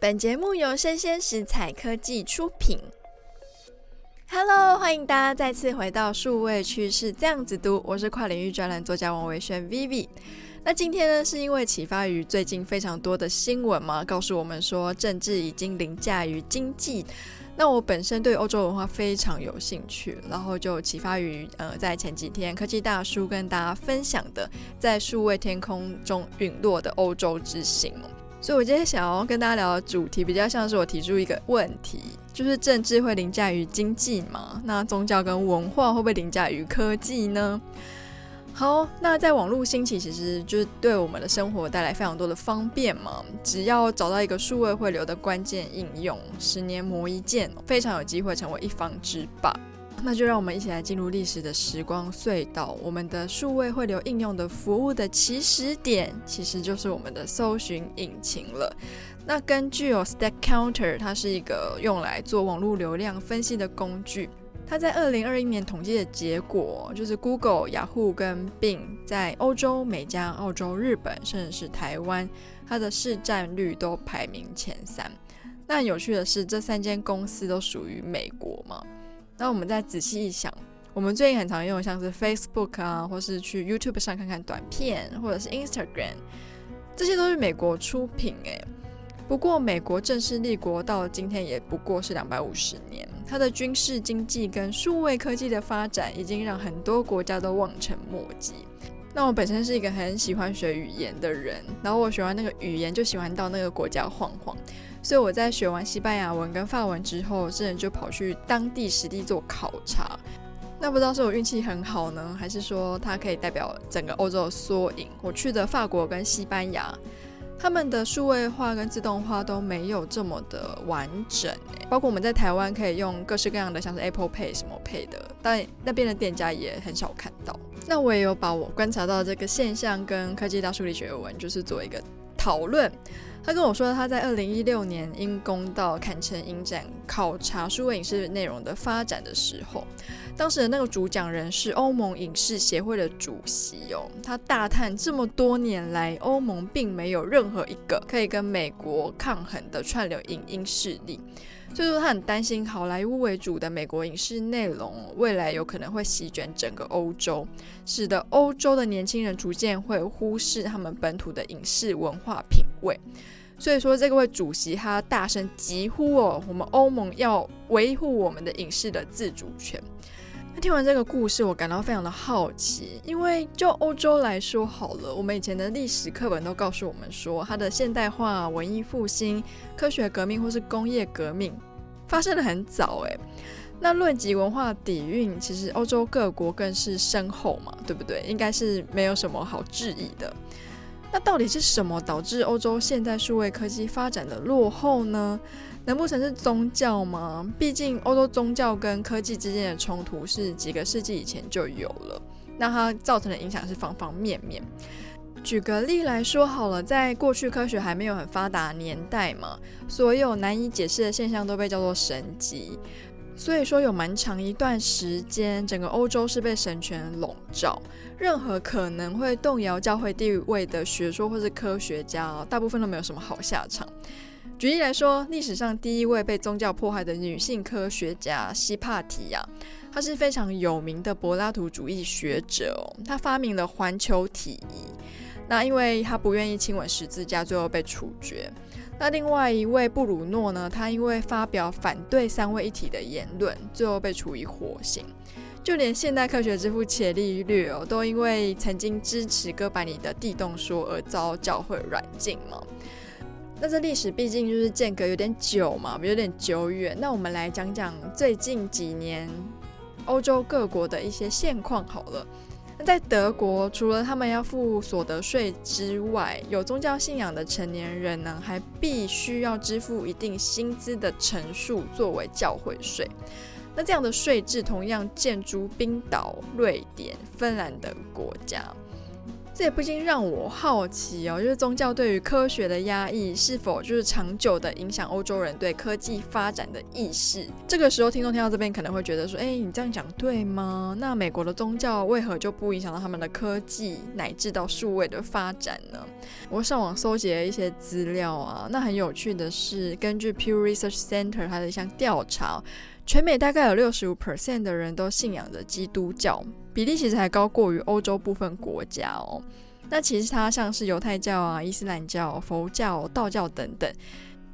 本节目由生鲜食材科技出品。Hello，欢迎大家再次回到数位趋势这样子读，我是跨领域专栏作家王维轩 Vivi。那今天呢，是因为启发于最近非常多的新闻嘛，告诉我们说政治已经凌驾于经济。那我本身对欧洲文化非常有兴趣，然后就启发于呃，在前几天科技大叔跟大家分享的，在数位天空中陨落的欧洲之星。所以我今天想要跟大家聊的主题，比较像是我提出一个问题，就是政治会凌驾于经济吗？那宗教跟文化会不会凌驾于科技呢？好，那在网络兴起，其实就是对我们的生活带来非常多的方便嘛。只要找到一个数位汇流的关键应用，十年磨一剑，非常有机会成为一方之霸。那就让我们一起来进入历史的时光隧道。我们的数位汇流应用的服务的起始点，其实就是我们的搜寻引擎了。那根据有 Stack Counter，它是一个用来做网络流量分析的工具。它在二零二一年统计的结果，就是 Google、雅虎跟 Bing 在欧洲、美加、澳洲、日本，甚至是台湾，它的市占率都排名前三。那有趣的是，这三间公司都属于美国嘛。那我们再仔细一想，我们最近很常用的像是 Facebook 啊，或是去 YouTube 上看看短片，或者是 Instagram，这些都是美国出品诶。不过，美国正式立国到今天也不过是两百五十年，它的军事、经济跟数位科技的发展，已经让很多国家都望尘莫及。那我本身是一个很喜欢学语言的人，然后我学完那个语言，就喜欢到那个国家晃晃。所以我在学完西班牙文跟法文之后，真的就跑去当地实地做考察。那不知道是我运气很好呢，还是说它可以代表整个欧洲的缩影？我去的法国跟西班牙。他们的数位化跟自动化都没有这么的完整，包括我们在台湾可以用各式各样的，像是 Apple Pay 什么 Pay 的，但那边的店家也很少看到。那我也有把我观察到这个现象跟科技大叔李学文就是做一个讨论。他跟我说，他在二零一六年因公到坎城影展考察数位影视内容的发展的时候，当时的那个主讲人是欧盟影视协会的主席哦。他大叹这么多年来，欧盟并没有任何一个可以跟美国抗衡的串流影音势力。所以说，他很担心好莱坞为主的美国影视内容未来有可能会席卷整个欧洲，使得欧洲的年轻人逐渐会忽视他们本土的影视文化品味。所以说，这位主席他大声疾呼哦，我们欧盟要维护我们的影视的自主权。那听完这个故事，我感到非常的好奇，因为就欧洲来说好了，我们以前的历史课本都告诉我们说，它的现代化、文艺复兴、科学革命或是工业革命发生得很早诶。那论及文化底蕴，其实欧洲各国更是深厚嘛，对不对？应该是没有什么好质疑的。那到底是什么导致欧洲现代数位科技发展的落后呢？难不成是宗教吗？毕竟欧洲宗教跟科技之间的冲突是几个世纪以前就有了，那它造成的影响是方方面面。举个例来说好了，在过去科学还没有很发达年代嘛，所有难以解释的现象都被叫做神迹。所以说有蛮长一段时间，整个欧洲是被神权笼罩，任何可能会动摇教会地位的学说或是科学家，大部分都没有什么好下场。举例来说，历史上第一位被宗教迫害的女性科学家希帕提亚，她是非常有名的柏拉图主义学者哦。她发明了环球体仪，那因为他不愿意亲吻十字架，最后被处决。那另外一位布鲁诺呢，他因为发表反对三位一体的言论，最后被处以火刑。就连现代科学之父伽利略哦，都因为曾经支持哥白尼的地动说而遭教会软禁嘛。那这历史毕竟就是间隔有点久嘛，有点久远。那我们来讲讲最近几年欧洲各国的一些现况好了。在德国，除了他们要付所得税之外，有宗教信仰的成年人呢，还必须要支付一定薪资的成数作为教会税。那这样的税制同样建筑冰岛、瑞典、芬兰等国家。这也不禁让我好奇哦，就是宗教对于科学的压抑，是否就是长久的影响欧洲人对科技发展的意识？这个时候，听众听到这边可能会觉得说：“哎，你这样讲对吗？那美国的宗教为何就不影响到他们的科技乃至到数位的发展呢？”我上网搜集了一些资料啊，那很有趣的是，根据 Pew Research Center 它的一项调查，全美大概有六十五 percent 的人都信仰着基督教。比例其实还高过于欧洲部分国家哦。那其实它像是犹太教啊、伊斯兰教、佛教、道教等等，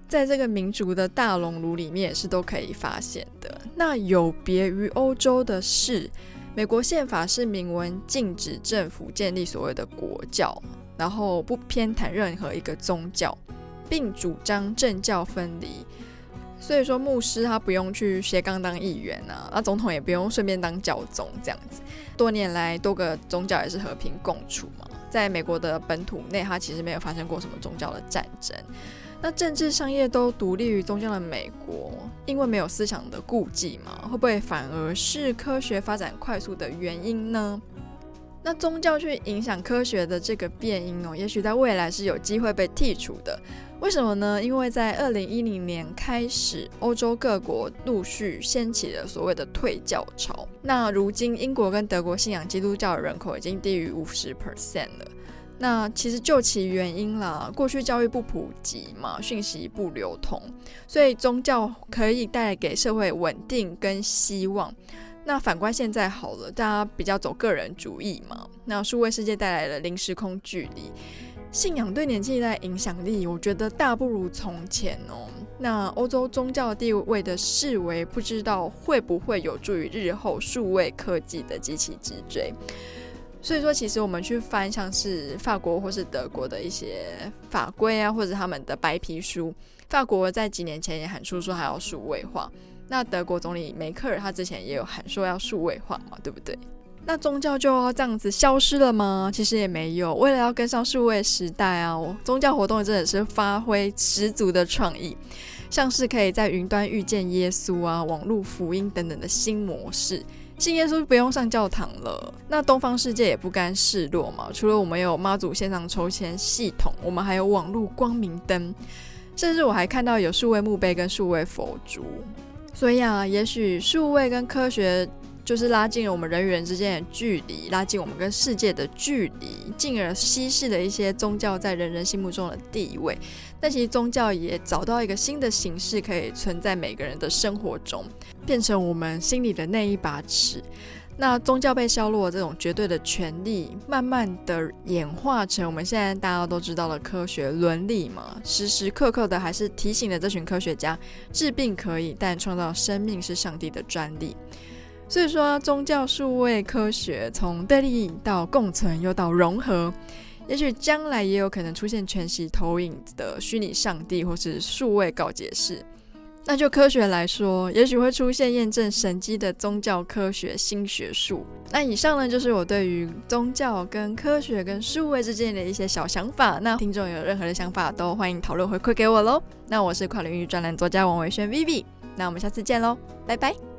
在这个民族的大熔炉里面也是都可以发现的。那有别于欧洲的是，美国宪法是明文禁止政府建立所谓的国教，然后不偏袒任何一个宗教，并主张政教分离。所以说，牧师他不用去斜杠当议员啊，那总统也不用顺便当教宗这样子。多年来，多个宗教也是和平共处嘛。在美国的本土内，它其实没有发生过什么宗教的战争。那政治、商业都独立于宗教的美国，因为没有思想的顾忌嘛，会不会反而是科学发展快速的原因呢？那宗教去影响科学的这个变因哦，也许在未来是有机会被剔除的。为什么呢？因为在二零一零年开始，欧洲各国陆续掀起了所谓的退教潮。那如今，英国跟德国信仰基督教的人口已经低于五十 percent 了。那其实就其原因啦，过去教育不普及嘛，讯息不流通，所以宗教可以带给社会稳定跟希望。那反观现在好了，大家比较走个人主义嘛，那数位世界带来了零时空距离。信仰对年轻一代影响力，我觉得大不如从前哦。那欧洲宗教地位的视为，不知道会不会有助于日后数位科技的急起直追。所以说，其实我们去翻像是法国或是德国的一些法规啊，或者他们的白皮书，法国在几年前也喊出说还要数位化。那德国总理梅克尔他之前也有喊说要数位化嘛，对不对？那宗教就要这样子消失了吗？其实也没有。为了要跟上数位时代啊，宗教活动真的是发挥十足的创意，像是可以在云端遇见耶稣啊，网络福音等等的新模式。信耶稣不用上教堂了。那东方世界也不甘示弱嘛，除了我们有妈祖线上抽签系统，我们还有网络光明灯，甚至我还看到有数位墓碑跟数位佛珠。所以啊，也许数位跟科学。就是拉近了我们人与人之间的距离，拉近我们跟世界的距离，进而稀释了一些宗教在人人心目中的地位。但其实宗教也找到一个新的形式，可以存在每个人的生活中，变成我们心里的那一把尺。那宗教被削弱这种绝对的权利，慢慢的演化成我们现在大家都知道的科学伦理嘛，时时刻刻的还是提醒了这群科学家：治病可以，但创造生命是上帝的专利。所以说，宗教、数位科学从对立到共存，又到融合，也许将来也有可能出现全息投影的虚拟上帝，或是数位告解室。那就科学来说，也许会出现验证神迹的宗教科学新学术。那以上呢，就是我对于宗教跟科学跟数位之间的一些小想法。那听众有任何的想法，都欢迎讨论回馈给我喽。那我是跨领域专栏作家王维轩 Vivi，那我们下次见喽，拜拜。